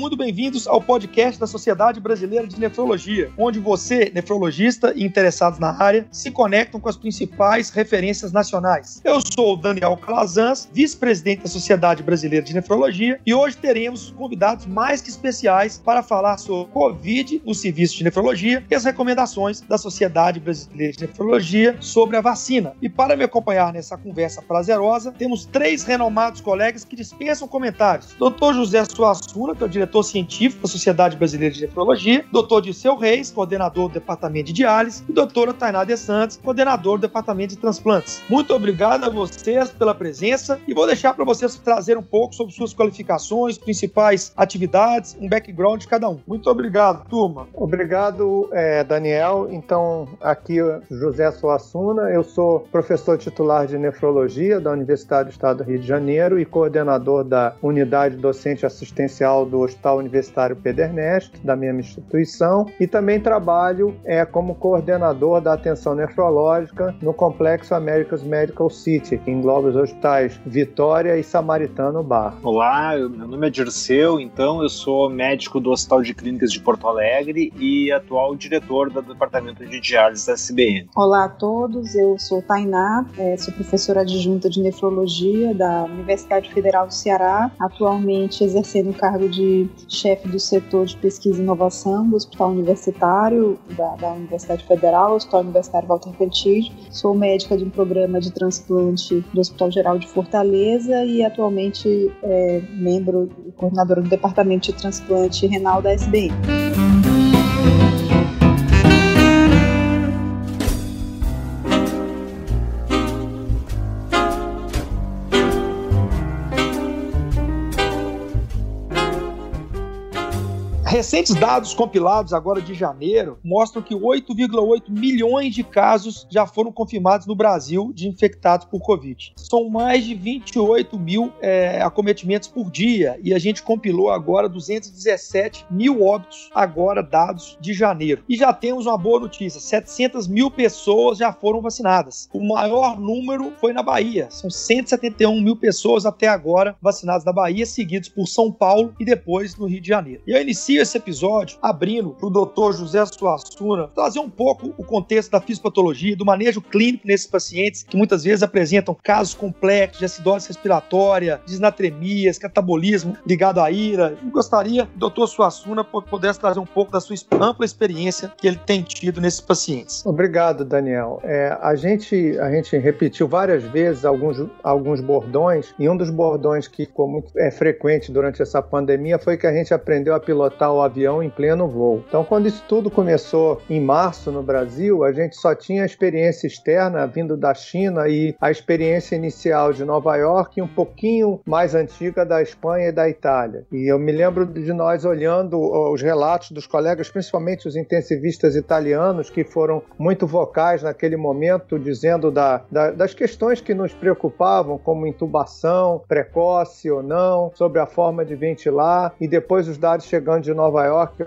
Muito bem-vindos ao podcast da Sociedade Brasileira de Nefrologia, onde você, nefrologista e interessados na área, se conectam com as principais referências nacionais. Eu sou o Daniel Calazans, vice-presidente da Sociedade Brasileira de Nefrologia, e hoje teremos convidados mais que especiais para falar sobre Covid no serviço de nefrologia e as recomendações da Sociedade Brasileira de Nefrologia sobre a vacina. E para me acompanhar nessa conversa prazerosa, temos três renomados colegas que dispensam comentários. Dr. José Suassuna, que é o diretor científico da Sociedade Brasileira de Nefrologia, doutor Disseu Reis, coordenador do Departamento de Diálise, e doutora Tainá de Santos, coordenador do Departamento de Transplantes. Muito obrigado a vocês pela presença e vou deixar para vocês trazer um pouco sobre suas qualificações, principais atividades, um background de cada um. Muito obrigado, turma. Obrigado, é, Daniel. Então, aqui José Suassuna, eu sou professor titular de nefrologia da Universidade do Estado do Rio de Janeiro e coordenador da unidade docente assistencial do Hospital Universitário Pedernest, da mesma instituição, e também trabalho é, como coordenador da atenção nefrológica no Complexo America's Medical City, que engloba os hospitais Vitória e Samaritano Bar. Olá, meu nome é Dirceu, então eu sou médico do Hospital de Clínicas de Porto Alegre e atual diretor do Departamento de Diálise da CBN. Olá a todos, eu sou Tainá, é, sou professora adjunta de nefrologia da Universidade Federal do Ceará, atualmente exercendo o cargo de chefe do setor de pesquisa e inovação do Hospital Universitário da, da Universidade Federal, Hospital Universitário Walter Petit. Sou médica de um programa de transplante do Hospital Geral de Fortaleza e atualmente é, membro e coordenadora do Departamento de Transplante Renal da SBN. Recentes dados compilados agora de janeiro mostram que 8,8 milhões de casos já foram confirmados no Brasil de infectados por Covid. São mais de 28 mil é, acometimentos por dia e a gente compilou agora 217 mil óbitos agora dados de janeiro. E já temos uma boa notícia: 700 mil pessoas já foram vacinadas. O maior número foi na Bahia. São 171 mil pessoas até agora vacinadas na Bahia, seguidos por São Paulo e depois no Rio de Janeiro. E eu inicio esse episódio abrindo para o doutor José Suassuna trazer um pouco o contexto da fisiopatologia, do manejo clínico nesses pacientes que muitas vezes apresentam casos complexos de acidose respiratória, disnatremias, catabolismo ligado à ira. Eu gostaria que o doutor Suassuna pudesse trazer um pouco da sua ampla experiência que ele tem tido nesses pacientes. Obrigado, Daniel. É, a, gente, a gente repetiu várias vezes alguns, alguns bordões, e um dos bordões que ficou muito é, frequente durante essa pandemia foi que a gente aprendeu a pilotar o avião em pleno voo. Então, quando isso tudo começou em março no Brasil, a gente só tinha a experiência externa vindo da China e a experiência inicial de Nova York e um pouquinho mais antiga da Espanha e da Itália. E eu me lembro de nós olhando os relatos dos colegas, principalmente os intensivistas italianos, que foram muito vocais naquele momento, dizendo da, da, das questões que nos preocupavam, como intubação precoce ou não, sobre a forma de ventilar, e depois os dados chegando de Nova Nova York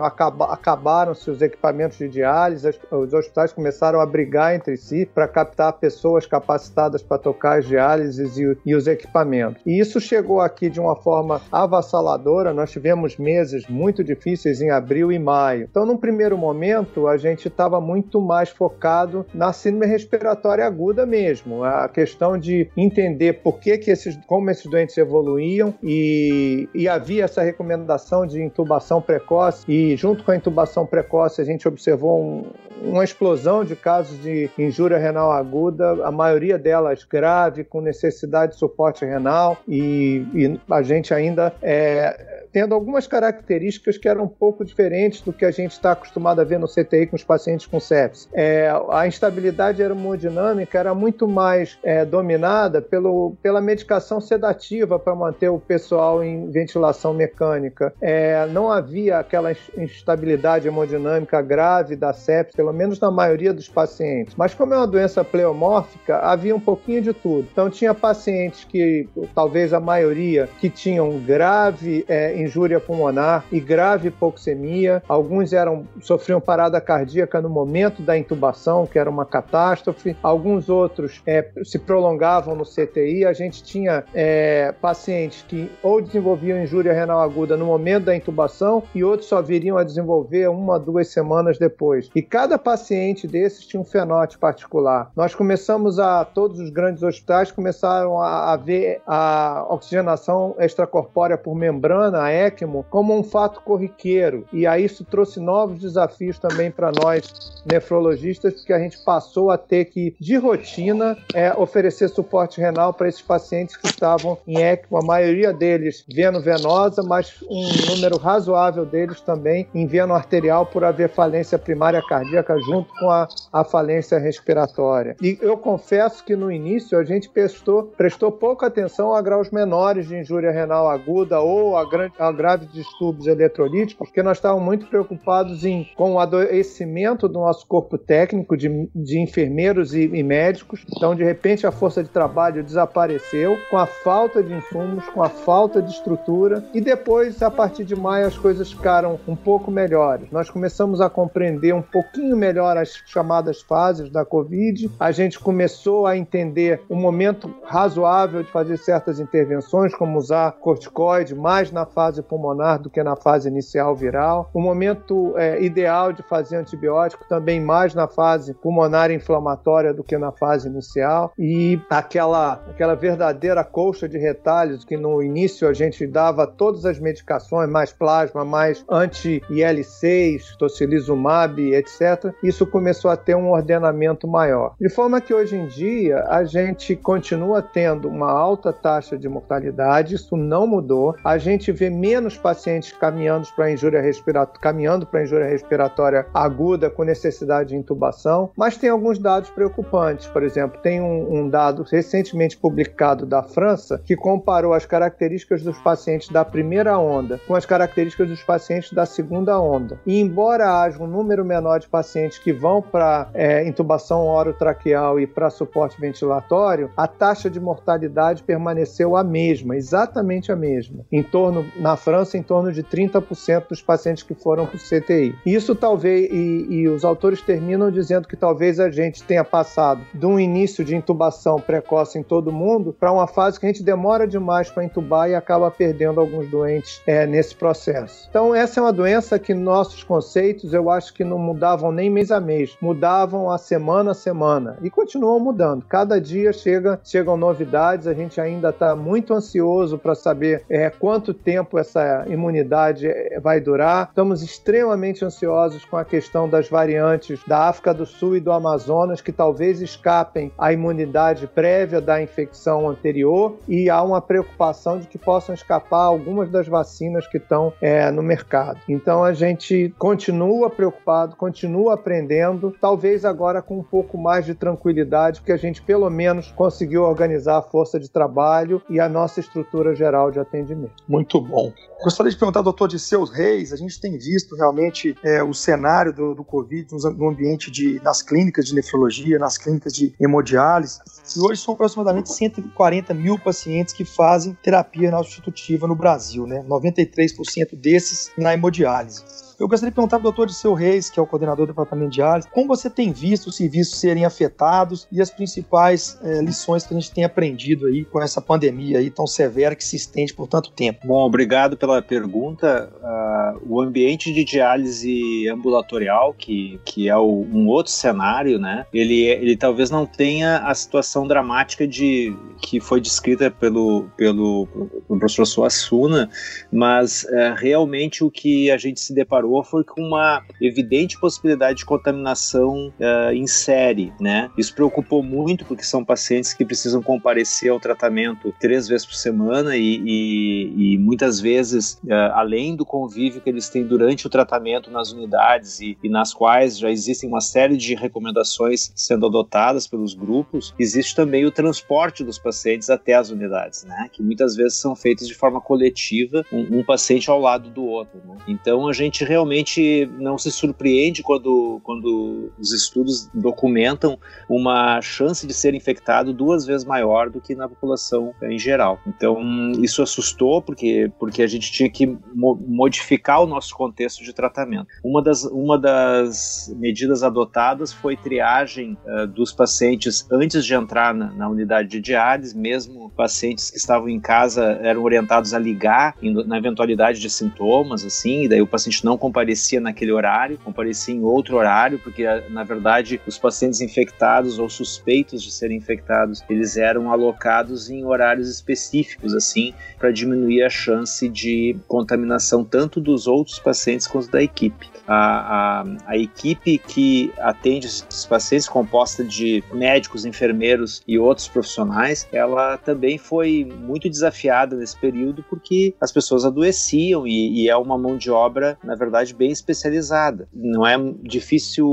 acabaram-se os equipamentos de diálise, os hospitais começaram a brigar entre si para captar pessoas capacitadas para tocar as diálises e, e, os equipamentos. E isso chegou aqui de uma forma avassaladora. Nós tivemos meses muito difíceis em abril e maio. Então, num primeiro momento, a gente estava muito mais focado na síndrome respiratória aguda mesmo, a questão de entender por que, que esses, como esses doentes evoluíam e, e havia essa recomendação de intubação precoce precoce e junto com a intubação precoce a gente observou um, uma explosão de casos de injúria renal aguda, a maioria delas grave, com necessidade de suporte renal e, e a gente ainda é, tendo algumas características que eram um pouco diferentes do que a gente está acostumado a ver no CTI com os pacientes com sepsis. É, a instabilidade hemodinâmica era muito mais é, dominada pelo, pela medicação sedativa para manter o pessoal em ventilação mecânica. É, não havia aquela instabilidade hemodinâmica grave da sepsis, pelo menos na maioria dos pacientes. Mas como é uma doença pleomórfica, havia um pouquinho de tudo. Então tinha pacientes que, talvez a maioria, que tinham grave é, injúria pulmonar e grave hipoxemia. Alguns eram sofriam parada cardíaca no momento da intubação, que era uma catástrofe. Alguns outros é, se prolongavam no CTI. A gente tinha é, pacientes que ou desenvolviam injúria renal aguda no momento da intubação e outros só viriam a desenvolver uma, duas semanas depois. E cada paciente desses tinha um fenótipo particular. Nós começamos a, todos os grandes hospitais começaram a, a ver a oxigenação extracorpórea por membrana, a ECMO, como um fato corriqueiro. E aí isso trouxe novos desafios também para nós nefrologistas, porque a gente passou a ter que, de rotina, é, oferecer suporte renal para esses pacientes que estavam em ECMO, a maioria deles veno venosa, mas um número razoável deles também em veno arterial por haver falência primária cardíaca junto com a, a falência respiratória. E eu confesso que no início a gente prestou, prestou pouca atenção a graus menores de injúria renal aguda ou a, grande, a graves distúrbios eletrolíticos, porque nós estávamos muito preocupados em, com o adoecimento do nosso corpo técnico, de, de enfermeiros e, e médicos. Então, de repente, a força de trabalho desapareceu com a falta de insumos, com a falta de estrutura, e depois, a partir de maio, as coisas ficaram um pouco melhores. Nós começamos a compreender um pouquinho melhor as chamadas fases da Covid, a gente começou a entender o momento razoável de fazer certas intervenções, como usar corticoide mais na fase pulmonar do que na fase inicial viral, o momento é, ideal de fazer antibiótico também mais na fase pulmonar inflamatória do que na fase inicial, e aquela, aquela verdadeira colcha de retalhos que no início a gente dava todas as medicações, mais plasma, mais anti-IL6, tocilizumab, etc. Isso começou a ter um ordenamento maior. De forma que hoje em dia a gente continua tendo uma alta taxa de mortalidade, isso não mudou. A gente vê menos pacientes caminhando para injúria respiratória, caminhando para injúria respiratória aguda com necessidade de intubação, mas tem alguns dados preocupantes. Por exemplo, tem um, um dado recentemente publicado da França que comparou as características dos pacientes da primeira onda com as características dos pacientes da segunda onda. E embora haja um número menor de pacientes que vão para é, intubação orotraqueal e para suporte ventilatório, a taxa de mortalidade permaneceu a mesma, exatamente a mesma. Em torno, na França, em torno de 30% dos pacientes que foram para o CTI. Isso talvez, e, e os autores terminam dizendo que talvez a gente tenha passado de um início de intubação precoce em todo mundo para uma fase que a gente demora demais para intubar e acaba perdendo alguns doentes é, nesse processo. Então, essa é uma doença que nossos conceitos eu acho que não mudavam nem mês a mês, mudavam a semana a semana e continuam mudando. Cada dia chega, chegam novidades, a gente ainda está muito ansioso para saber é, quanto tempo essa imunidade é, vai durar. Estamos extremamente ansiosos com a questão das variantes da África do Sul e do Amazonas, que talvez escapem a imunidade prévia da infecção anterior, e há uma preocupação de que possam escapar algumas das vacinas que estão é, no mercado. Então a gente continua preocupado, continua aprendendo, talvez agora com um pouco mais de tranquilidade, porque a gente pelo menos conseguiu organizar a força de trabalho e a nossa estrutura geral de atendimento. Muito bom. Gostaria de perguntar doutor de seus reis, a gente tem visto realmente é, o cenário do, do Covid no ambiente de, nas clínicas de nefrologia, nas clínicas de hemodiálise, e hoje são aproximadamente 140 mil pacientes que fazem terapia renal substitutiva no Brasil, né? 93% desses na hemodiálise. Eu gostaria de perguntar para o doutor Disseu Reis, que é o coordenador do departamento de diálise, como você tem visto os serviços serem afetados e as principais é, lições que a gente tem aprendido aí com essa pandemia aí tão severa que se estende por tanto tempo. Bom, obrigado pela pergunta. Uh, o ambiente de diálise ambulatorial, que, que é o, um outro cenário, né? Ele, ele talvez não tenha a situação dramática de que foi descrita pelo, pelo, pelo professor Suassuna, mas uh, realmente o que a gente se deparou deparou foi com uma evidente possibilidade de contaminação uh, em série, né? Isso preocupou muito porque são pacientes que precisam comparecer ao tratamento três vezes por semana e, e, e muitas vezes, uh, além do convívio que eles têm durante o tratamento nas unidades e, e, nas quais já existem uma série de recomendações sendo adotadas pelos grupos, existe também o transporte dos pacientes até as unidades, né? Que muitas vezes são feitos de forma coletiva, um, um paciente ao lado do outro. Né? Então a gente realmente não se surpreende quando, quando os estudos documentam uma chance de ser infectado duas vezes maior do que na população em geral. Então, isso assustou porque, porque a gente tinha que mo modificar o nosso contexto de tratamento. Uma das, uma das medidas adotadas foi triagem uh, dos pacientes antes de entrar na, na, unidade de diálise, mesmo pacientes que estavam em casa eram orientados a ligar na eventualidade de sintomas, assim, e daí o paciente não comparecia naquele horário, comparecia em outro horário, porque na verdade os pacientes infectados ou suspeitos de serem infectados, eles eram alocados em horários específicos, assim, para diminuir a chance de contaminação tanto dos outros pacientes quanto da equipe. A, a, a equipe que atende esses pacientes, composta de médicos, enfermeiros e outros profissionais, ela também foi muito desafiada nesse período porque as pessoas adoeciam e, e é uma mão de obra, na verdade, bem especializada. Não é difícil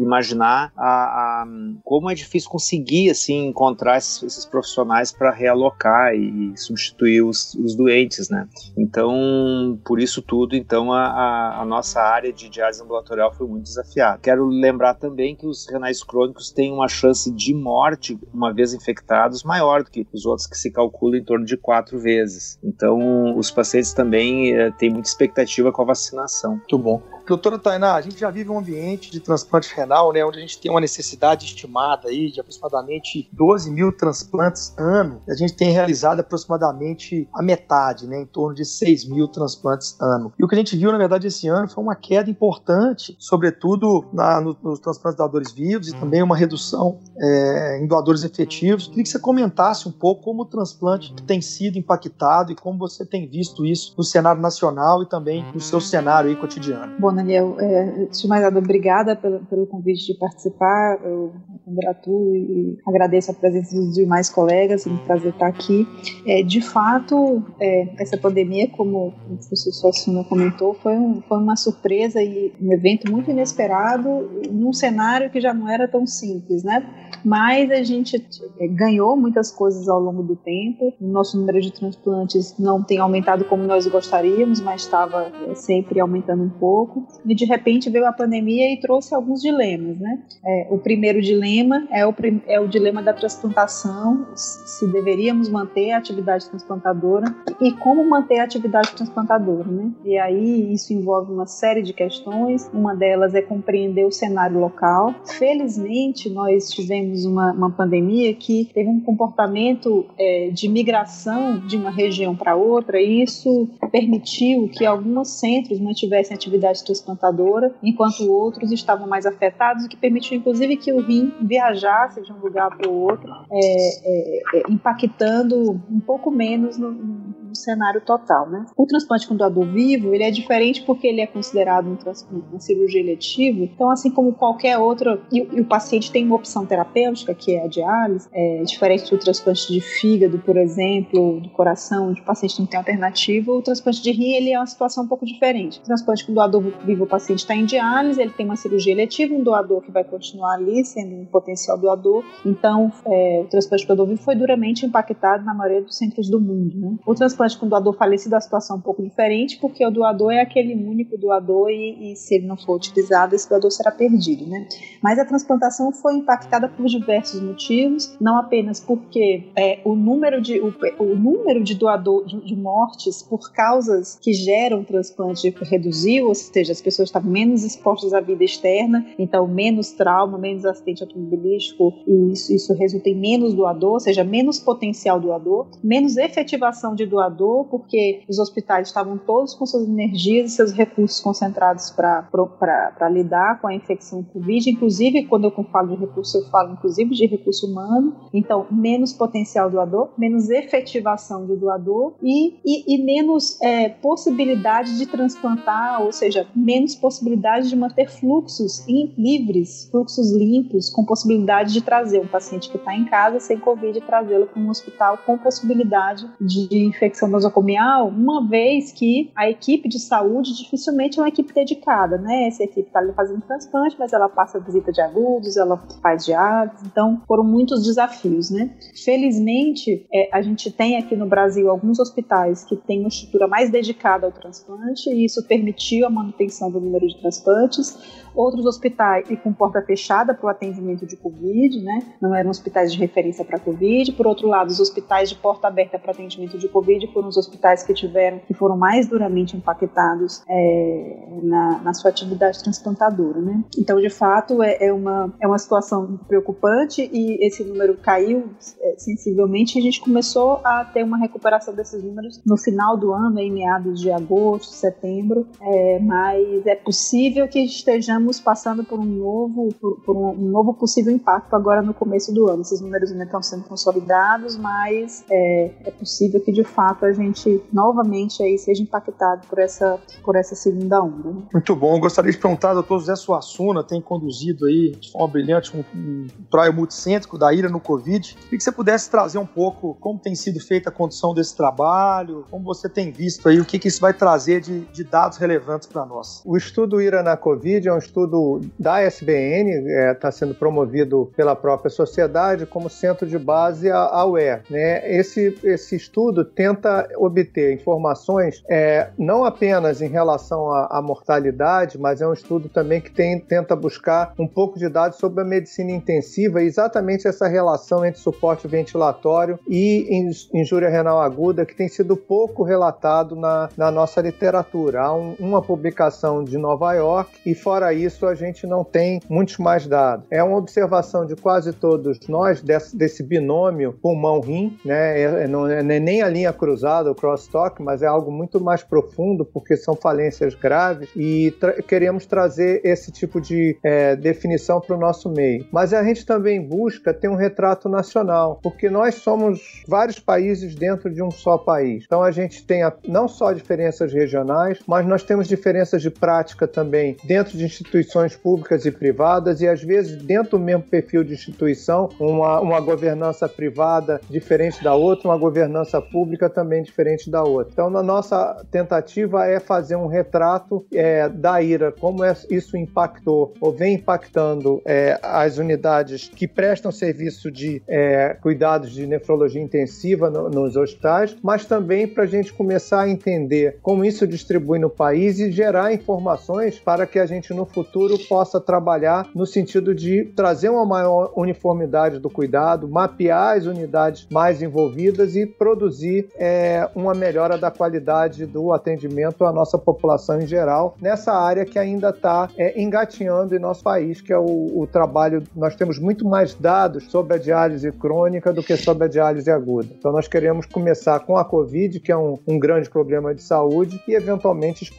imaginar a, a, como é difícil conseguir assim encontrar esses, esses profissionais para realocar e, substituir os, os, doentes, né? Então, por isso tudo, então a, a nossa área de diálise ambulatorial foi muito desafiado. Quero lembrar também que os renais crônicos têm uma chance de morte, uma vez infectados, maior do que os outros que se calcula em torno de quatro vezes. Então, os pacientes também eh, têm muita expectativa com a vacinação. Muito bom. Doutora Tainá, a gente já vive um ambiente de transplante renal, né, onde a gente tem uma necessidade estimada aí de aproximadamente 12 mil transplantes ano. A gente tem realizado aproximadamente a metade, né, em torno de 6 mil transplantes ano. E o que a gente viu, na verdade, esse ano foi uma queda importante, sobretudo na, no, nos transplantes de doadores vivos e também uma redução é, em doadores efetivos. Queria que você comentasse um pouco como o transplante tem sido impactado e como você tem visto isso no cenário nacional e também no seu cenário aí cotidiano. Bom, Daniel, é, mais nada, obrigada pelo, pelo convite de participar. Eu congratulo e agradeço a presença dos demais colegas. É um prazer estar aqui. É, de fato, é, essa pandemia, como o professor Suassuna comentou, foi, um, foi uma surpresa e um evento muito inesperado num cenário que já não era tão simples, né? Mas a gente é, ganhou muitas coisas ao longo do tempo. O nosso número de transplantes não tem aumentado como nós gostaríamos, mas estava é, sempre aumentando um pouco. E de repente veio a pandemia e trouxe alguns dilemas, né? É, o primeiro dilema é o, é o dilema da transplantação, se deveríamos manter a atividade transplantadora e como manter a atividade transplantadora, né? E aí isso envolve uma série de questões. Uma delas é compreender o cenário local. Felizmente nós tivemos uma, uma pandemia que teve um comportamento é, de migração de uma região para outra e isso permitiu que alguns centros mantivessem atividade transplantadora, enquanto outros estavam mais afetados, o que permitiu inclusive que o rim viajasse de um lugar para o outro, é, é, é, impactando um pouco menos no, no, cenário total. Né? O transplante com doador vivo ele é diferente porque ele é considerado um transplante, uma cirurgia eletiva, então assim como qualquer outra, e, e, o paciente tem uma opção terapêutica que é a diálise, é, diferente do transplante de fígado, por exemplo, do coração, onde o paciente não tem alternativa, o transplante de rim ele é uma situação um pouco diferente. O transplante com doador vivo, o paciente está em diálise, ele tem uma cirurgia eletiva, um doador que vai continuar ali sendo um potencial doador. Então, é, o transplante com doador vivo foi duramente impactado na maioria dos centros do mundo. Né? O transplante com doador falecido é a situação um pouco diferente, porque o doador é aquele único doador e, e se ele não for utilizado, esse doador será perdido. Né? Mas a transplantação foi impactada por diversos motivos, não apenas porque é, o número de o, o número de doador de, de mortes por causas que geram transplante reduziu, ou seja, as pessoas estavam menos expostas à vida externa, então menos trauma, menos acidente automobilístico, e isso, isso resulta em menos doador, ou seja, menos potencial doador, menos efetivação de doador, porque os hospitais estavam todos com suas energias e seus recursos concentrados para lidar com a infecção Covid, inclusive quando eu falo de recurso, eu falo inclusive de recurso humano, então menos potencial doador, menos efetivação de doador e, e, e menos é, possibilidade de transplantar, ou seja, menos possibilidade de manter fluxos livres, fluxos limpos, com possibilidade de trazer um paciente que está em casa sem Covid e trazê-lo para um hospital com possibilidade de infecção infecção nosocomial, uma vez que a equipe de saúde dificilmente é uma equipe dedicada, né? Essa equipe está ali fazendo transplante, mas ela passa visita de agudos, ela faz diálise, então foram muitos desafios, né? Felizmente, é, a gente tem aqui no Brasil alguns hospitais que têm uma estrutura mais dedicada ao transplante e isso permitiu a manutenção do número de transplantes outros hospitais e com porta fechada para o atendimento de Covid, né? Não eram hospitais de referência para Covid. Por outro lado, os hospitais de porta aberta para atendimento de Covid foram os hospitais que tiveram, que foram mais duramente impactados é, na, na, sua atividade transplantadora, né? Então, de fato, é, é, uma, é uma situação preocupante e esse número caiu é, sensivelmente. A gente começou a ter uma recuperação desses números no final do ano, em meados de agosto, setembro, é, mas é possível que estejamos estamos passando por um novo, por, por um, um, novo possível impacto agora no começo do ano. Esses números ainda estão sendo consolidados, mas é, é possível que de fato a gente novamente aí seja impactado por essa, por essa segunda onda. Né? Muito bom. Eu gostaria de perguntar, doutor José Suassuna, tem conduzido aí de forma brilhante um, um trial multicêntrico da ira no Covid. Queria que você pudesse trazer um pouco como tem sido feita a condução desse trabalho, como você tem visto aí, o que, que isso vai trazer de, de dados relevantes para nós. O estudo IRA na Covid é um estudo da SBN, está é, sendo promovido pela própria sociedade como centro de base à UE. Né? Esse, esse estudo tenta obter informações é, não apenas em relação à, à, mortalidade, mas é um estudo também que tem, tenta buscar um pouco de dados sobre a medicina intensiva e exatamente essa relação entre suporte ventilatório e injúria renal aguda, que tem sido pouco relatado na, na nossa literatura. Há um, uma publicação de Nova York e, fora isso a gente não tem muitos mais dados. É uma observação de quase todos nós desse, desse binômio pulmão-rim, né? É, é não é nem a linha cruzada, o crosstalk, mas é algo muito mais profundo porque são falências graves e tra queremos trazer esse tipo de é, definição para o nosso meio. Mas a gente também busca ter um retrato nacional, porque nós somos vários países dentro de um só país. Então a gente tem a, não só diferenças regionais, mas nós temos diferenças de prática também dentro de instituições públicas e privadas e às vezes dentro do mesmo perfil de instituição, uma, uma governança privada diferente da outra, uma governança pública também diferente da outra. Então, nossa tentativa é fazer um retrato é, da IRA, como é, isso impactou ou vem impactando é, as unidades que prestam serviço de é, cuidados de nefrologia intensiva no, nos hospitais, mas também para a gente começar a entender como isso distribui no país e gerar informações para que a gente no futuro futuro possa trabalhar no sentido de trazer uma maior uniformidade do cuidado, mapear as unidades mais envolvidas e produzir é, uma melhora da qualidade do atendimento à nossa população em geral, nessa área que ainda está é, engatinhando em nosso país, que é o, o trabalho. Nós temos muito mais dados sobre a diálise crônica do que sobre a diálise aguda. Então, nós queremos começar com a Covid, que é um, um grande problema de saúde, e eventualmente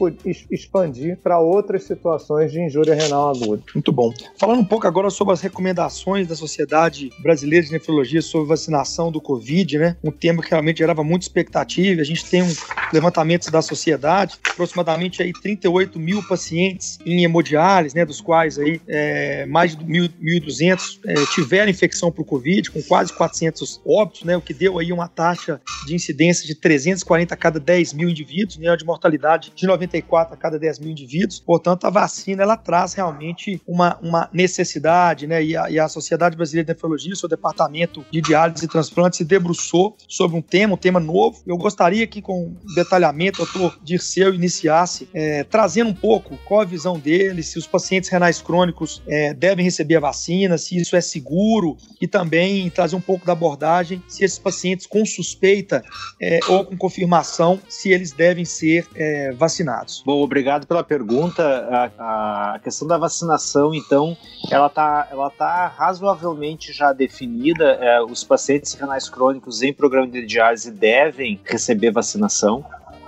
expandir para outras situações de injúria renal aguda. Muito bom. Falando um pouco agora sobre as recomendações da Sociedade Brasileira de Nefrologia sobre vacinação do Covid, né? Um tema que realmente gerava muita expectativa. A gente tem um levantamento da sociedade, aproximadamente aí 38 mil pacientes em hemodiálise, né? Dos quais aí é, mais de 1.200 é, tiveram infecção por Covid, com quase 400 óbitos, né? O que deu aí uma taxa de incidência de 340 a cada 10 mil indivíduos, né? De mortalidade de 94 a cada 10 mil indivíduos. Portanto, a vacina ela traz realmente uma, uma necessidade, né? E a, e a Sociedade Brasileira de Nefrologia, seu departamento de diálise e transplante, se debruçou sobre um tema, um tema novo. Eu gostaria que, com detalhamento, o doutor Dirceu iniciasse é, trazendo um pouco qual a visão dele, se os pacientes renais crônicos é, devem receber a vacina, se isso é seguro, e também trazer um pouco da abordagem se esses pacientes com suspeita é, ou com confirmação, se eles devem ser é, vacinados. Bom, obrigado pela pergunta. A, a a questão da vacinação, então, ela está ela tá razoavelmente já definida. É, os pacientes renais crônicos em programa de diálise devem receber vacinação.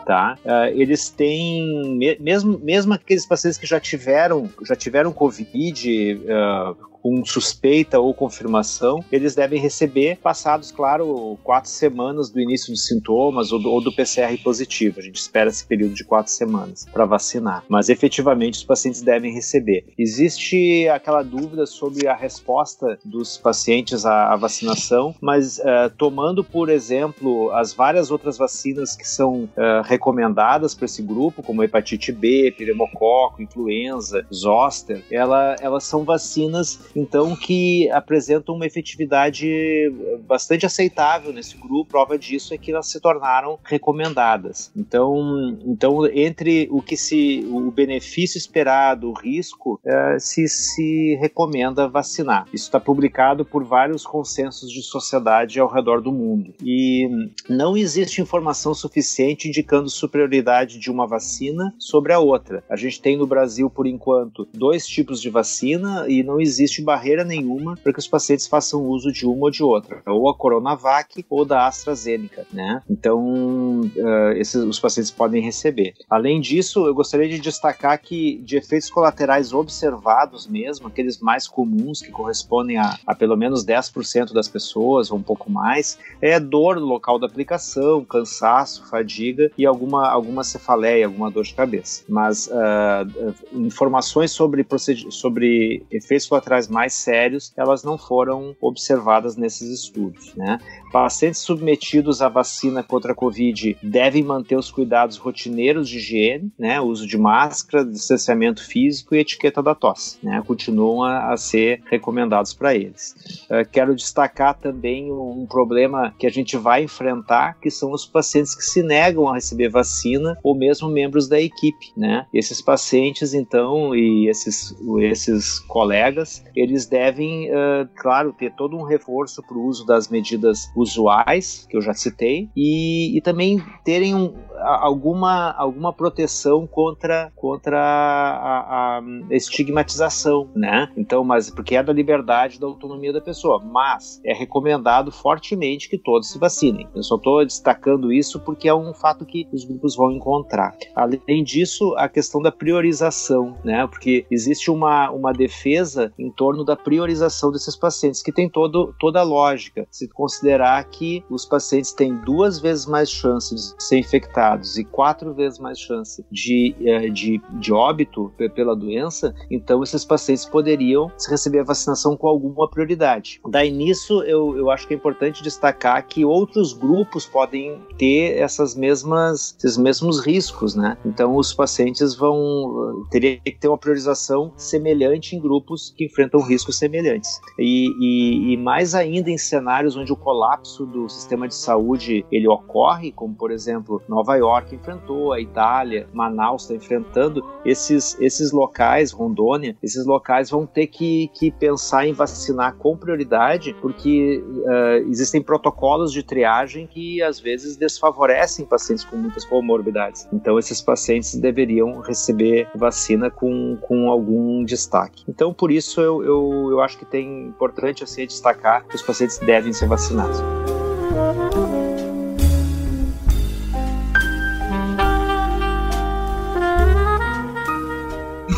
Tá? Uh, eles têm, mesmo, mesmo aqueles pacientes que já tiveram, já tiveram Covid, uh, com suspeita ou confirmação, eles devem receber passados, claro, quatro semanas do início dos sintomas ou do, ou do PCR positivo. A gente espera esse período de quatro semanas para vacinar, mas efetivamente os pacientes devem receber. Existe aquela dúvida sobre a resposta dos pacientes à, à vacinação, mas uh, tomando por exemplo as várias outras vacinas que são uh, recomendadas para esse grupo, como hepatite B, pneumococo, influenza, zoster, ela, elas são vacinas então que apresentam uma efetividade bastante aceitável nesse grupo. Prova disso é que elas se tornaram recomendadas. Então, então entre o que se o benefício esperado, o risco, é, se se recomenda vacinar. Isso está publicado por vários consensos de sociedade ao redor do mundo. E não existe informação suficiente indicando superioridade de uma vacina sobre a outra. A gente tem no Brasil, por enquanto, dois tipos de vacina e não existe barreira nenhuma para que os pacientes façam uso de uma ou de outra, ou a Coronavac ou da AstraZeneca, né? Então, uh, esses, os pacientes podem receber. Além disso, eu gostaria de destacar que de efeitos colaterais observados mesmo, aqueles mais comuns que correspondem a, a pelo menos 10% das pessoas ou um pouco mais, é dor no local da aplicação, cansaço, fadiga e alguma, alguma cefaleia, alguma dor de cabeça. Mas uh, informações sobre, sobre efeitos colaterais mais sérios, elas não foram observadas nesses estudos, né? Pacientes submetidos à vacina contra a Covid devem manter os cuidados rotineiros de higiene, né? Uso de máscara, distanciamento físico e etiqueta da tosse, né? Continuam a, a ser recomendados para eles. Uh, quero destacar também um, um problema que a gente vai enfrentar, que são os pacientes que se negam a receber vacina ou mesmo membros da equipe, né? Esses pacientes, então, e esses, esses colegas, eles devem, uh, claro, ter todo um reforço para o uso das medidas usuais, que eu já citei, e, e também terem um, alguma, alguma proteção contra, contra a, a, estigmatização, né? Então, mas porque é da liberdade, da autonomia da pessoa, mas é recomendado fortemente que todos se vacinem. Eu só estou destacando isso porque é um fato que os grupos vão encontrar. Além disso, a questão da priorização, né? Porque existe uma, uma defesa em torno da priorização desses pacientes, que tem todo, toda a lógica. Se considerar que os pacientes têm duas vezes mais chances de ser infectados e quatro vezes mais chance de, eh, de, de óbito pela doença, então esses pacientes poderiam receber a vacinação com alguma prioridade. Daí nisso, eu, eu acho que é importante destacar que outros grupos podem ter essas mesmas, esses mesmos riscos, né? Então os pacientes vão teria que ter uma priorização semelhante em grupos que enfrentam riscos semelhantes. E, e, e mais ainda em cenários onde o colapso do sistema de saúde ele ocorre, como por exemplo Nova York enfrentou, a Itália, Manaus está enfrentando, esses, esses locais, Rondônia, esses locais vão ter que, que pensar em vacinar com prioridade, porque uh, existem protocolos de triagem que às vezes desfavorecem pacientes com muitas comorbidades. Então esses pacientes deveriam receber vacina com, com algum destaque. Então por isso eu, eu, eu acho que tem importante assim destacar que os pacientes devem ser vacinados.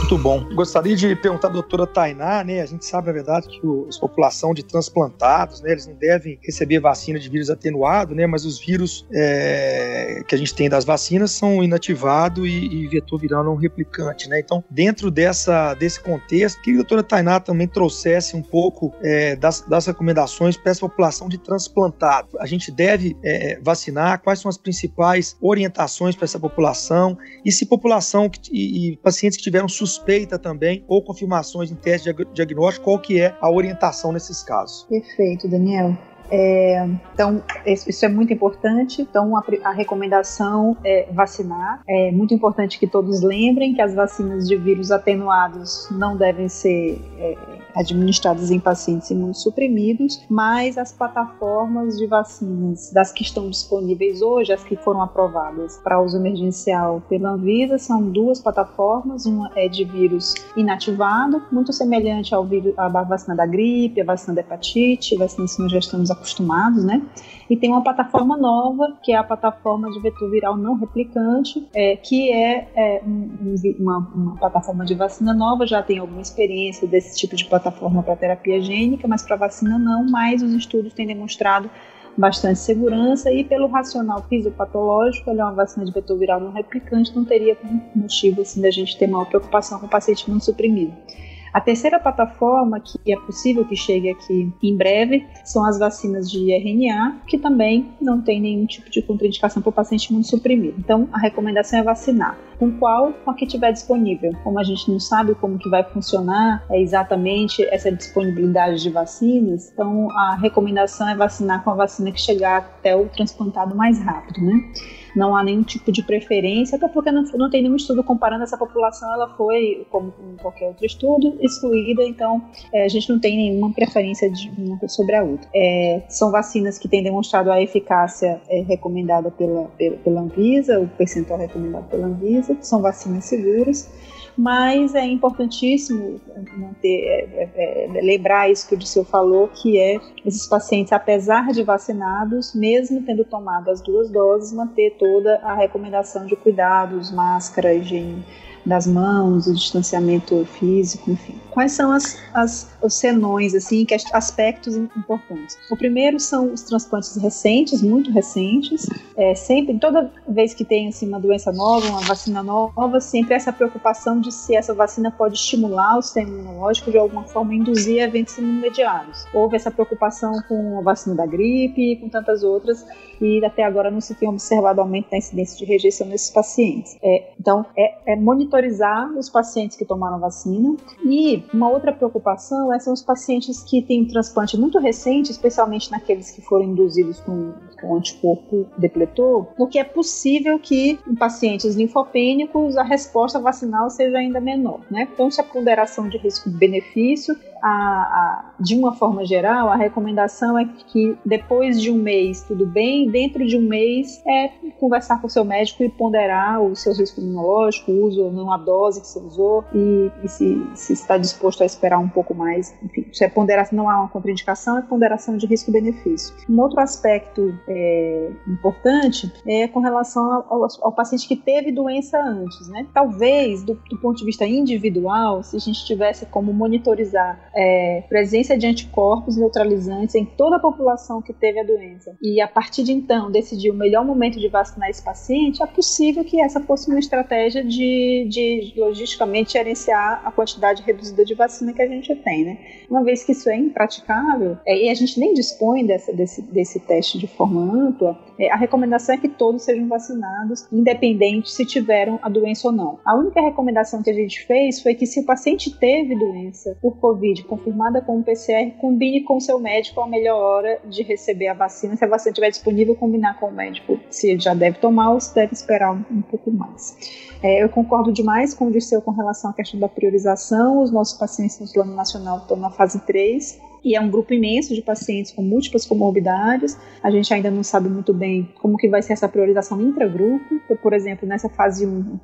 Muito bom. Gostaria de perguntar à doutora Tainá, né? A gente sabe, na verdade, que a população de transplantados, né? Eles não devem receber vacina de vírus atenuado, né? Mas os vírus é, que a gente tem das vacinas são inativado e, e vetor viral não replicante, né? Então, dentro dessa, desse contexto, que a doutora Tainá também trouxesse um pouco é, das, das recomendações para essa população de transplantado. A gente deve é, vacinar? Quais são as principais orientações para essa população? E se população que, e, e pacientes que tiveram suspeita suspeita também ou confirmações em teste diagnóstico, qual que é a orientação nesses casos? Perfeito, Daniel. É, então, isso é muito importante. Então, a, a, recomendação é vacinar. É muito importante que todos lembrem que as vacinas de vírus atenuados não devem ser é, administradas em pacientes imunossuprimidos, mas as plataformas de vacinas, das que estão disponíveis hoje, as que foram aprovadas para uso emergencial pela Anvisa, são duas plataformas. Uma é de vírus inativado, muito semelhante ao vírus, à vacina da gripe, a vacina da hepatite, vacinas que nós já estamos acostumados, né? E tem uma plataforma nova, que é a plataforma de vetor viral não replicante, é, que é, é um, uma, uma, plataforma de vacina nova, já tem alguma experiência desse tipo de plataforma para terapia gênica, mas para vacina não, mas os estudos têm demonstrado bastante segurança e pelo racional fisiopatológico, ele é uma vacina de vetor viral não replicante, não teria motivo assim da gente ter maior preocupação com o paciente imunossuprimido. suprimido. A terceira plataforma, que é possível que chegue aqui em breve, são as vacinas de RNA, que também não tem nenhum tipo de contraindicação para o paciente imunossuprimido. Então, a recomendação é vacinar. Com qual? Com a que tiver disponível. Como a gente não sabe como que vai funcionar é exatamente essa disponibilidade de vacinas, então a recomendação é vacinar com a vacina que chegar até o transplantado mais rápido, né? Não há nenhum tipo de preferência, até porque não, não tem nenhum estudo comparando essa população, ela foi, como qualquer outro estudo, excluída, então é, a gente não tem nenhuma preferência de uma sobre a outra. É, são vacinas que têm demonstrado a eficácia é, recomendada pela, pela, pela Anvisa, o percentual recomendado pela Anvisa, são vacinas seguras mas é importantíssimo manter, é, é, é, lembrar isso que o Disseu falou, que é esses pacientes, apesar de vacinados, mesmo tendo tomado as duas doses, manter toda a recomendação de cuidados, máscara, higiene das mãos, o distanciamento físico, enfim. Quais são as, as, os senões, assim, que aspectos importantes? O primeiro são os transplantes recentes, muito recentes. É, sempre, toda vez que tem assim, uma doença nova, uma vacina nova, sempre essa preocupação de se essa vacina pode estimular o sistema imunológico de alguma forma, induzir eventos imediatos. Houve essa preocupação com a vacina da gripe com tantas outras, e até agora não se tem observado aumento da incidência de rejeição nesses pacientes. É, então, é, é monitorizar os pacientes que tomaram vacina. E uma outra preocupação é, são os pacientes que têm um transplante muito recente, especialmente naqueles que foram induzidos com, com anticorpo depletor, porque é possível que em pacientes linfopênicos a resposta vacinal seja ainda menor. Né? Então, se a ponderação de risco-benefício a, a, de uma forma geral, a recomendação é que depois de um mês, tudo bem, dentro de um mês, é conversar com o seu médico e ponderar o seu risco imunológico, o uso ou não a dose que você usou e, e se, se, está disposto a esperar um pouco mais. Enfim, se é ponderar, não há uma contraindicação, é ponderação de risco-benefício. Um outro aspecto é, importante é com relação ao, ao, ao, paciente que teve doença antes, né? Talvez, do, do ponto de vista individual, se a gente tivesse como monitorizar é, presença de anticorpos neutralizantes em toda a população que teve a doença. E a partir de então decidir o melhor momento de vacinar esse paciente, é possível que essa fosse uma estratégia de, de logisticamente gerenciar a quantidade reduzida de vacina que a gente tem, né? Uma vez que isso é impraticável, é, e a gente nem dispõe dessa, desse, desse teste de forma ampla, é, a recomendação é que todos sejam vacinados, independente se tiveram a doença ou não. A única recomendação que a gente fez foi que se o paciente teve doença por Covid Covid confirmada com um PCR, combine com o seu médico a melhor hora de receber a vacina. Se a vacina estiver disponível, combinar com o médico se ele já deve tomar ou se deve esperar um, um pouco mais. É, eu concordo demais com o Disseu com relação à questão da priorização. Os nossos pacientes no plano nacional estão na fase 3 e é um grupo imenso de pacientes com múltiplas comorbidades. A gente ainda não sabe muito bem como que vai ser essa priorização intragrupo. Por exemplo, nessa fase 1,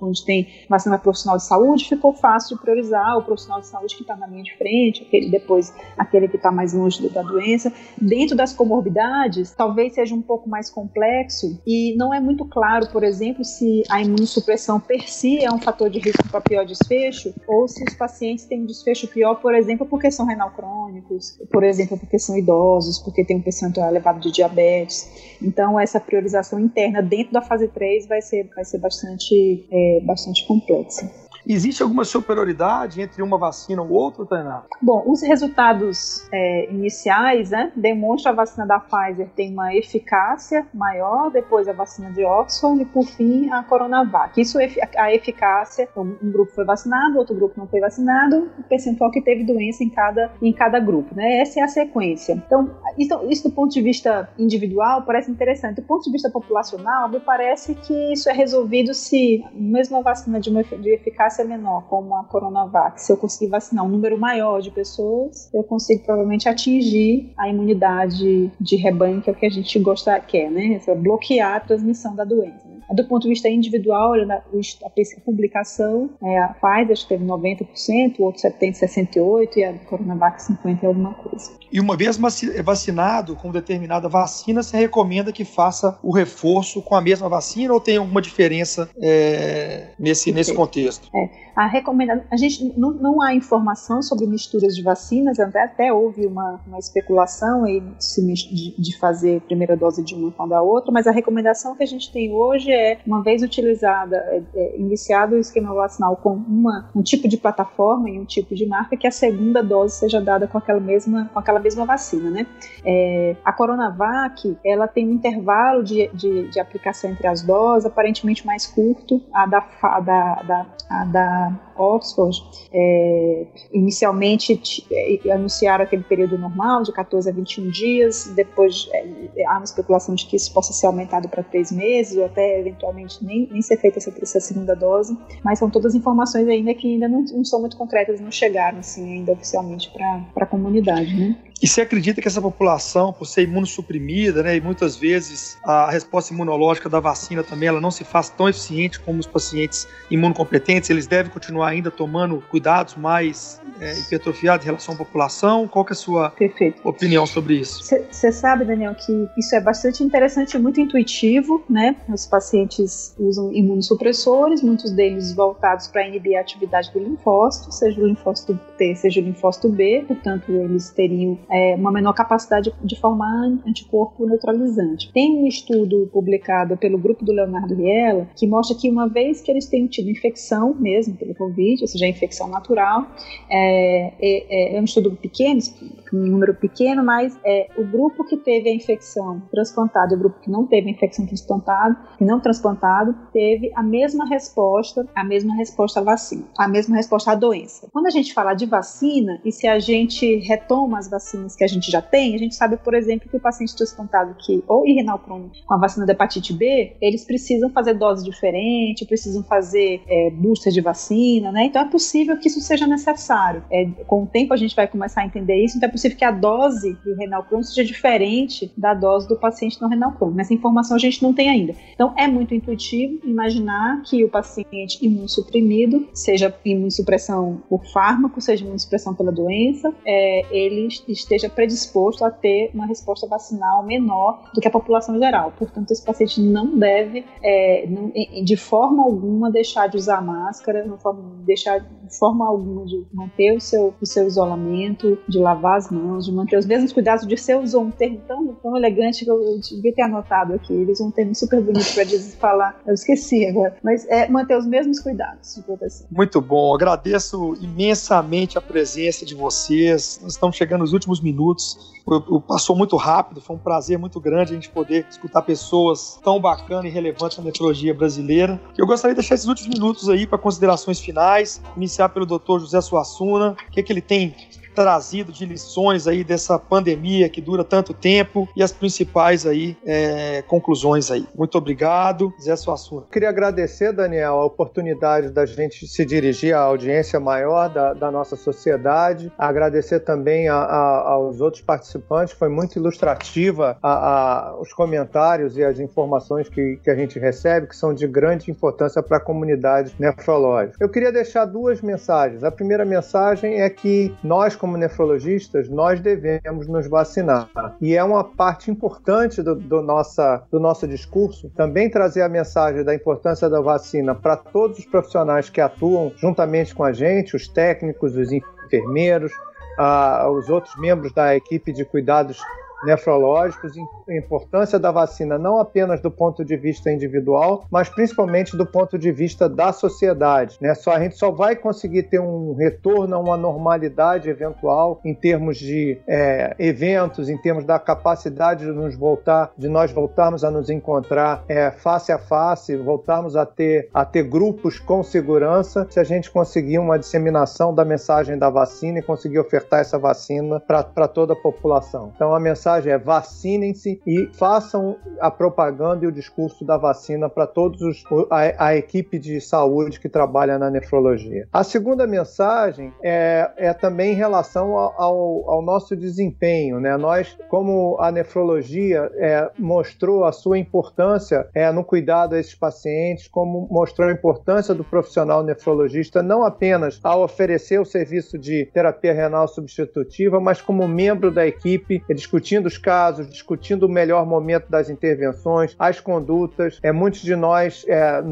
onde tem vacina profissional de saúde, ficou fácil de priorizar o profissional de saúde que está na linha de frente, aquele depois aquele que está mais longe da doença. Dentro das comorbidades, talvez seja um pouco mais complexo e não é muito claro, por exemplo, se a imunossupressão per si é um fator de risco para pior desfecho ou se os pacientes têm um desfecho pior, por exemplo, porque são renal crônico crônicos, por exemplo, porque são idosos, porque tem um percentual elevado de diabetes. Então, essa priorização interna dentro da fase 3 vai ser, vai ser bastante, é, bastante complexa. Existe alguma superioridade entre uma vacina ou outra, Tainá? Bom, os resultados é, iniciais né, demonstram a vacina da Pfizer tem uma eficácia maior, depois a vacina de Oxford e, por fim, a Coronavac. Isso, a eficácia, um grupo foi vacinado, outro grupo não foi vacinado, o percentual que teve doença em cada, em cada grupo. Né? Essa é a sequência. Então, isso, isso do ponto de vista individual parece interessante. Do ponto de vista populacional, me parece que isso é resolvido se mesmo a vacina de, uma, de eficácia eficácia menor, como a Coronavac, se eu conseguir vacinar um número maior de pessoas, eu consigo provavelmente atingir a imunidade de rebanho, que é o que a gente gosta, quer, né? Bloquear a transmissão da doença. Do ponto de vista individual, a, publicação, é, a Pfizer teve 90%, o outro 70%, 68% e a Coronavac 50% e alguma coisa. E uma vez vacinado com determinada vacina, você recomenda que faça o reforço com a mesma vacina ou tem alguma diferença é, nesse, nesse contexto? É, a recomendação, a gente não, não, há informação sobre misturas de vacinas, até, até houve uma, uma especulação aí de, de fazer primeira dose de uma com a da outra, mas a recomendação que a gente tem hoje é, uma vez utilizada, é, é, iniciado o esquema vacinal com uma, um tipo de plataforma e um tipo de marca, que a segunda dose seja dada com aquela mesma, com aquela mesma vacina, né? É, a Coronavac, ela tem um intervalo de, de, de, aplicação entre as doses aparentemente mais curto, a da, a da, da, a da Oxford, é, inicialmente é, anunciaram aquele período normal, de 14 a 21 dias, depois é, há uma especulação de que isso possa ser aumentado para três meses, ou até eventualmente nem, nem ser feita essa, essa segunda dose, mas são todas informações ainda que ainda não, não são muito concretas, não chegaram assim ainda oficialmente para a comunidade, né? E você acredita que essa população, por ser imunossuprimida, né, e muitas vezes a resposta imunológica da vacina também ela não se faz tão eficiente como os pacientes imunocompetentes, eles devem continuar ainda tomando cuidados mais é, hipertrofiados em relação à população? Qual que é a sua Perfeito. opinião sobre isso? Você sabe, Daniel, que isso é bastante interessante e muito intuitivo, né? Os pacientes usam imunossupressores, muitos deles voltados para inibir a atividade do linfócito, seja o linfócito T, seja o linfócito B, portanto, eles teriam é, uma menor capacidade de formar anticorpo neutralizante. Tem um estudo publicado pelo grupo do Leonardo Riela que mostra que uma vez que eles tenham tido infecção mesmo pelo Covid, ou seja, infecção natural, é, é, é um estudo pequeno, um número pequeno, mas é, o grupo que teve a infecção transplantada e o grupo que não teve a infecção transplantada, que não transplantado, teve a mesma resposta, a mesma resposta à vacina, a mesma resposta à doença. Quando a gente fala de vacina e se a gente retoma as vacinas que a gente já tem, a gente sabe, por exemplo, que o paciente transplantado que ou renal crônico com a vacina da hepatite B, eles precisam fazer dose diferente, precisam fazer é, de vacina, né? Então é possível que isso seja necessário. É, com o tempo a gente vai começar a entender isso, então é possível que a dose do renal crônico seja diferente da dose do paciente não renal crônico. Essa informação a gente não tem ainda. Então é muito intuitivo imaginar que o paciente imunossuprimido, seja imunossupressão por fármaco, seja imunossupressão pela doença, é, ele esteja predisposto a ter uma resposta vacinal menor do que a população geral. Portanto, esse paciente não deve, é, não, de forma alguma, deixar de usar máscara, não deixar de forma alguma de manter o seu, o seu isolamento, de lavar as mãos, de manter os mesmos cuidados. De ser usou um termo tão, tão elegante que eu, eu devia ter anotado aqui. Eles um termo super bonito para falar. Eu esqueci agora. Mas é manter os mesmos cuidados de proteção. Muito bom. Agradeço imensamente a presença de vocês. Nós estamos chegando nos últimos minutos. passou muito rápido, foi um prazer muito grande a gente poder escutar pessoas tão bacanas e relevantes na nefrologia brasileira. Eu gostaria de deixar esses últimos minutos aí para considerações finais, iniciar pelo Dr. José Suassuna, o que, é que ele tem trazido de lições aí dessa pandemia que dura tanto tempo e as principais aí é, conclusões aí. Muito obrigado, Zé Suassuna. Queria agradecer, Daniel, a oportunidade da gente se dirigir à audiência maior da, da nossa sociedade, agradecer também a, a, aos outros participantes, foi muito ilustrativa a, os comentários e as informações que, que a gente recebe, que são de grande importância para a comunidade nefrológica. Eu queria deixar duas mensagens. A primeira mensagem é que nós, como nefrologistas, nós devemos nos vacinar. E é uma parte importante do, do, nossa, do nosso discurso também trazer a mensagem da importância da vacina para todos os profissionais que atuam juntamente com a gente, os técnicos, os enfermeiros, os outros membros da equipe de cuidados nefrológicos, a importância da vacina não apenas do ponto de vista individual, mas principalmente do ponto de vista da sociedade. Né? Só, a gente só vai conseguir ter um retorno a uma normalidade eventual em termos de é, eventos, em termos da capacidade de nos voltar, de nós voltarmos a nos encontrar é, face a face, voltarmos a ter, a ter grupos com segurança, se a gente conseguir uma disseminação da mensagem da vacina e conseguir ofertar essa vacina para toda a população. Então a mensagem mensagem é vacinem-se e façam a propaganda e o discurso da vacina para todos os a, a, equipe de saúde que trabalha na nefrologia. A segunda mensagem é, é também em relação ao, ao, nosso desempenho, né? Nós, como a nefrologia é, mostrou a sua importância é, no cuidado a esses pacientes, como mostrou a importância do profissional nefrologista não apenas ao oferecer o serviço de terapia renal substitutiva, mas como membro da equipe, discutindo os casos, discutindo o melhor momento das intervenções, as condutas. É, muitos de nós, é,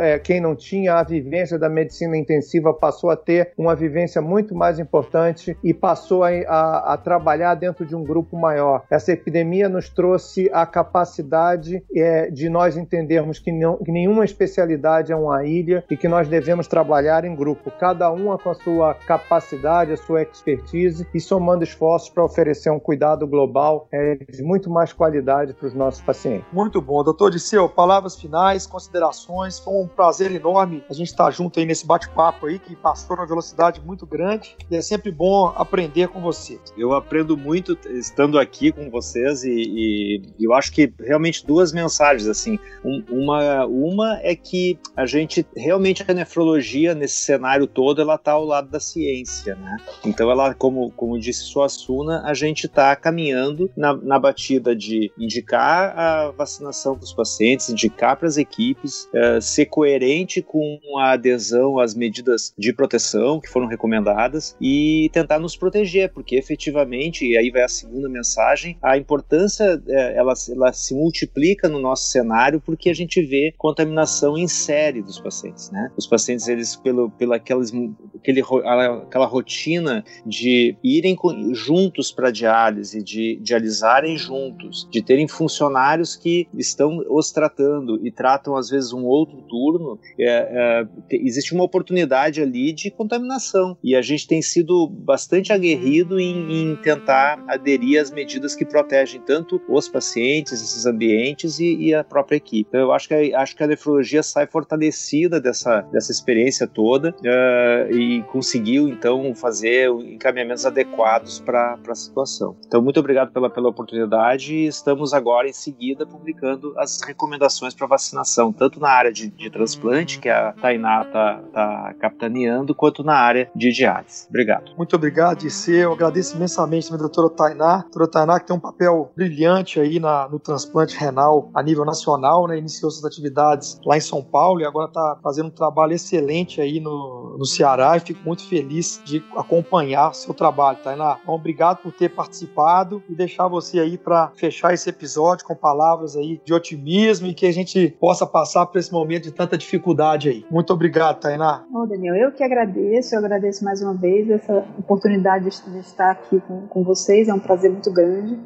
é, quem não tinha a vivência da medicina intensiva, passou a ter uma vivência muito mais importante e passou a, a, a trabalhar dentro de um grupo maior. Essa epidemia nos trouxe a capacidade é, de nós entendermos que, não, que nenhuma especialidade é uma ilha e que nós devemos trabalhar em grupo, cada um com a sua capacidade, a sua expertise e somando esforços para oferecer um cuidado global é, de muito mais qualidade para os nossos pacientes. Muito bom. Doutor Disseu, palavras finais, considerações. Foi um prazer enorme a gente estar junto aí nesse bate-papo aí, que passou numa velocidade muito grande e é sempre bom aprender com você. Eu aprendo muito estando aqui com vocês e, e eu acho que realmente duas mensagens, assim. Um, uma, uma é que a gente, realmente a nefrologia nesse cenário todo, ela está ao lado da ciência, né? Então ela, como, como disse Suassuna, a gente está caminhando na, na batida de indicar a vacinação para os pacientes, indicar para as equipes, uh, ser coerente com a adesão às medidas de proteção que foram recomendadas e tentar nos proteger, porque efetivamente, e aí vai a segunda mensagem, a importância é, ela, ela se multiplica no nosso cenário porque a gente vê contaminação em série dos pacientes, né? Os pacientes, eles, pelo, pelo aqueles, aquele, aquela rotina de irem juntos para diálise, de dialisarem juntos, de terem funcionários que estão os tratando e tratam às vezes um outro turno, é, é, existe uma oportunidade ali de contaminação e a gente tem sido bastante aguerrido em, em tentar aderir às medidas que protegem tanto os pacientes, esses ambientes e, e a própria equipe. Então, eu acho que, acho que a nefrologia sai fortalecida dessa, dessa experiência toda uh, e conseguiu então fazer encaminhamentos adequados para a situação. Então, muito obrigado pela, pela oportunidade e estamos agora em seguida publicando as recomendações para vacinação, tanto na área de, de transplante, que a Tainá está tá capitaneando, quanto na área de diálise. Obrigado. Muito obrigado, DC. Eu agradeço imensamente também a doutora Tainá. Doutora Tainá que tem um papel brilhante aí na, no transplante renal a nível nacional, né? Iniciou suas atividades lá em São Paulo e agora está fazendo um trabalho excelente aí no, no Ceará e fico muito feliz de acompanhar seu trabalho, Tainá. Então, obrigado por ter participado e deixar você aí para fechar esse episódio com palavras aí de otimismo e que a gente possa passar por esse momento de tanta dificuldade aí. Muito obrigado, Tainá. Ô, Daniel, eu que agradeço, eu agradeço mais uma vez essa oportunidade de estar aqui com, com vocês, é um prazer muito grande.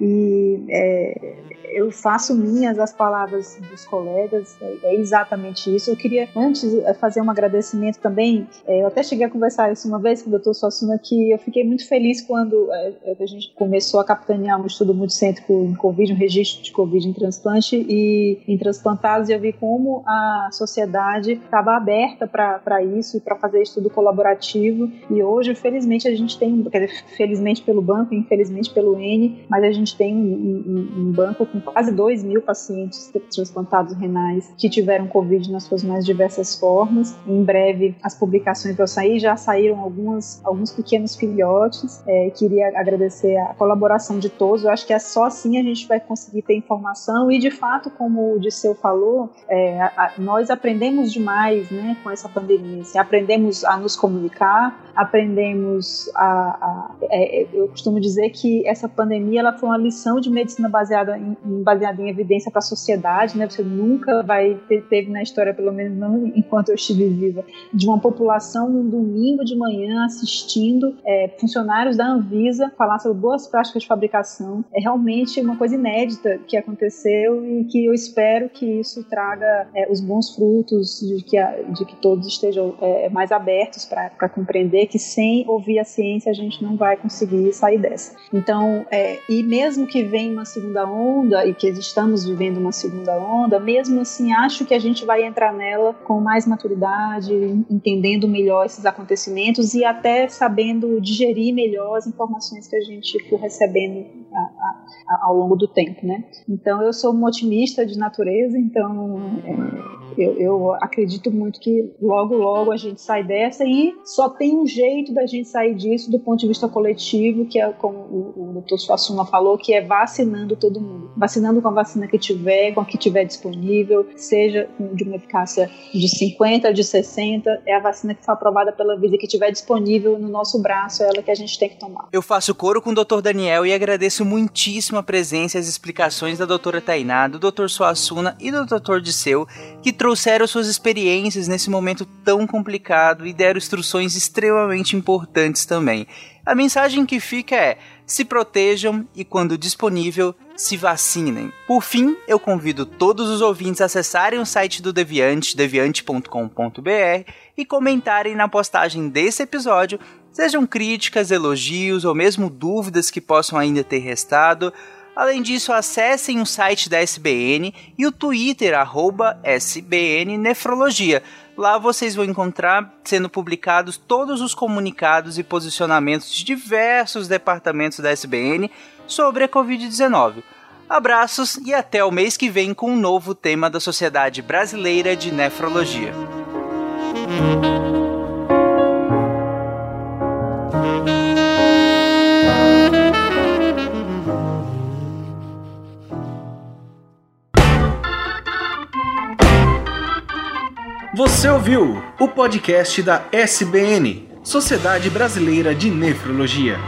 E é, eu faço minhas as palavras dos colegas, é, é, exatamente isso. Eu queria, antes, é, fazer um agradecimento também. É, eu até cheguei a conversar isso uma vez com o doutor Suassuna, que eu fiquei muito feliz quando é, a gente começou a capitanear um estudo multicêntrico em Covid, um registro de Covid em transplante e em transplantados, e eu vi como a sociedade estava aberta para isso e para fazer estudo colaborativo. E hoje, felizmente, a gente tem, quer dizer, felizmente pelo banco, infelizmente pelo N, mas a gente tem um, um, um banco com quase 2 mil pacientes transplantados renais que tiveram Covid nas suas mais diversas formas. Em breve as publicações vão sair, já saíram algumas, alguns pequenos filhotes. É, queria agradecer a colaboração de todos. Eu acho que é só assim a gente vai conseguir ter informação e, de fato, como o Disseu falou, é, a, nós aprendemos demais né, com essa pandemia. Assim, aprendemos a nos comunicar, aprendemos a, a é, eu costumo dizer que essa pandemia ela foi uma lição de medicina baseada em, baseada em evidência para a sociedade, né? Você nunca vai ter teve na história, pelo menos não enquanto eu estive viva, de uma população num domingo de manhã assistindo é, funcionários da Anvisa falar sobre boas práticas de fabricação. É realmente uma coisa inédita que aconteceu e que eu espero que isso traga é, os bons frutos de que, a, de que todos estejam é, mais abertos para compreender que sem ouvir a ciência a gente não vai conseguir sair dessa. Então, é, e mesmo que venha uma segunda onda e que estamos vivendo uma segunda onda, mesmo assim acho que a gente vai entrar nela com mais maturidade, entendendo melhor esses acontecimentos e até sabendo digerir melhor as informações que a gente for recebendo a, a, ao longo do tempo, né? Então eu sou uma otimista de natureza, então é, eu, eu, acredito muito que logo, logo a gente sai dessa e só tem um jeito da gente sair disso do ponto de vista coletivo, que é como o, o doutor Suassuna falou, que é vacinando todo mundo. Vacinando com a vacina que tiver, com a que tiver disponível, seja de uma eficácia de 50, de 60, é a vacina que foi aprovada pela Visa que tiver disponível no nosso braço, é ela que a gente tem que tomar. Eu faço coro com o doutor Daniel e agradeço muitíssimo a presença e as explicações da doutora Tainá, do doutor Suassuna e do doutor Disseu, que trouxeram suas experiências nesse momento tão complicado e deram instruções extremamente importantes também. A mensagem que fica é: se protejam e, quando disponível, se vacinem. Por fim, eu convido todos os ouvintes a acessarem o site do Deviante, deviante.com.br, e comentarem na postagem desse episódio, sejam críticas, elogios ou mesmo dúvidas que possam ainda ter restado. Além disso, acessem o site da SBN e o Twitter, arroba SBN Nefrologia. Lá vocês vão encontrar sendo publicados todos os comunicados e posicionamentos de diversos departamentos da SBN sobre a Covid-19. Abraços e até o mês que vem com um novo tema da Sociedade Brasileira de Nefrologia. Você ouviu o podcast da SBN, Sociedade Brasileira de Nefrologia.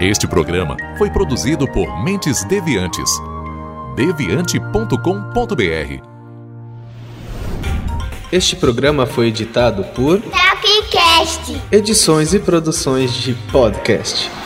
Este programa foi produzido por Mentes Deviantes. deviante.com.br. Este programa foi editado por Tapcast. Edições e Produções de Podcast.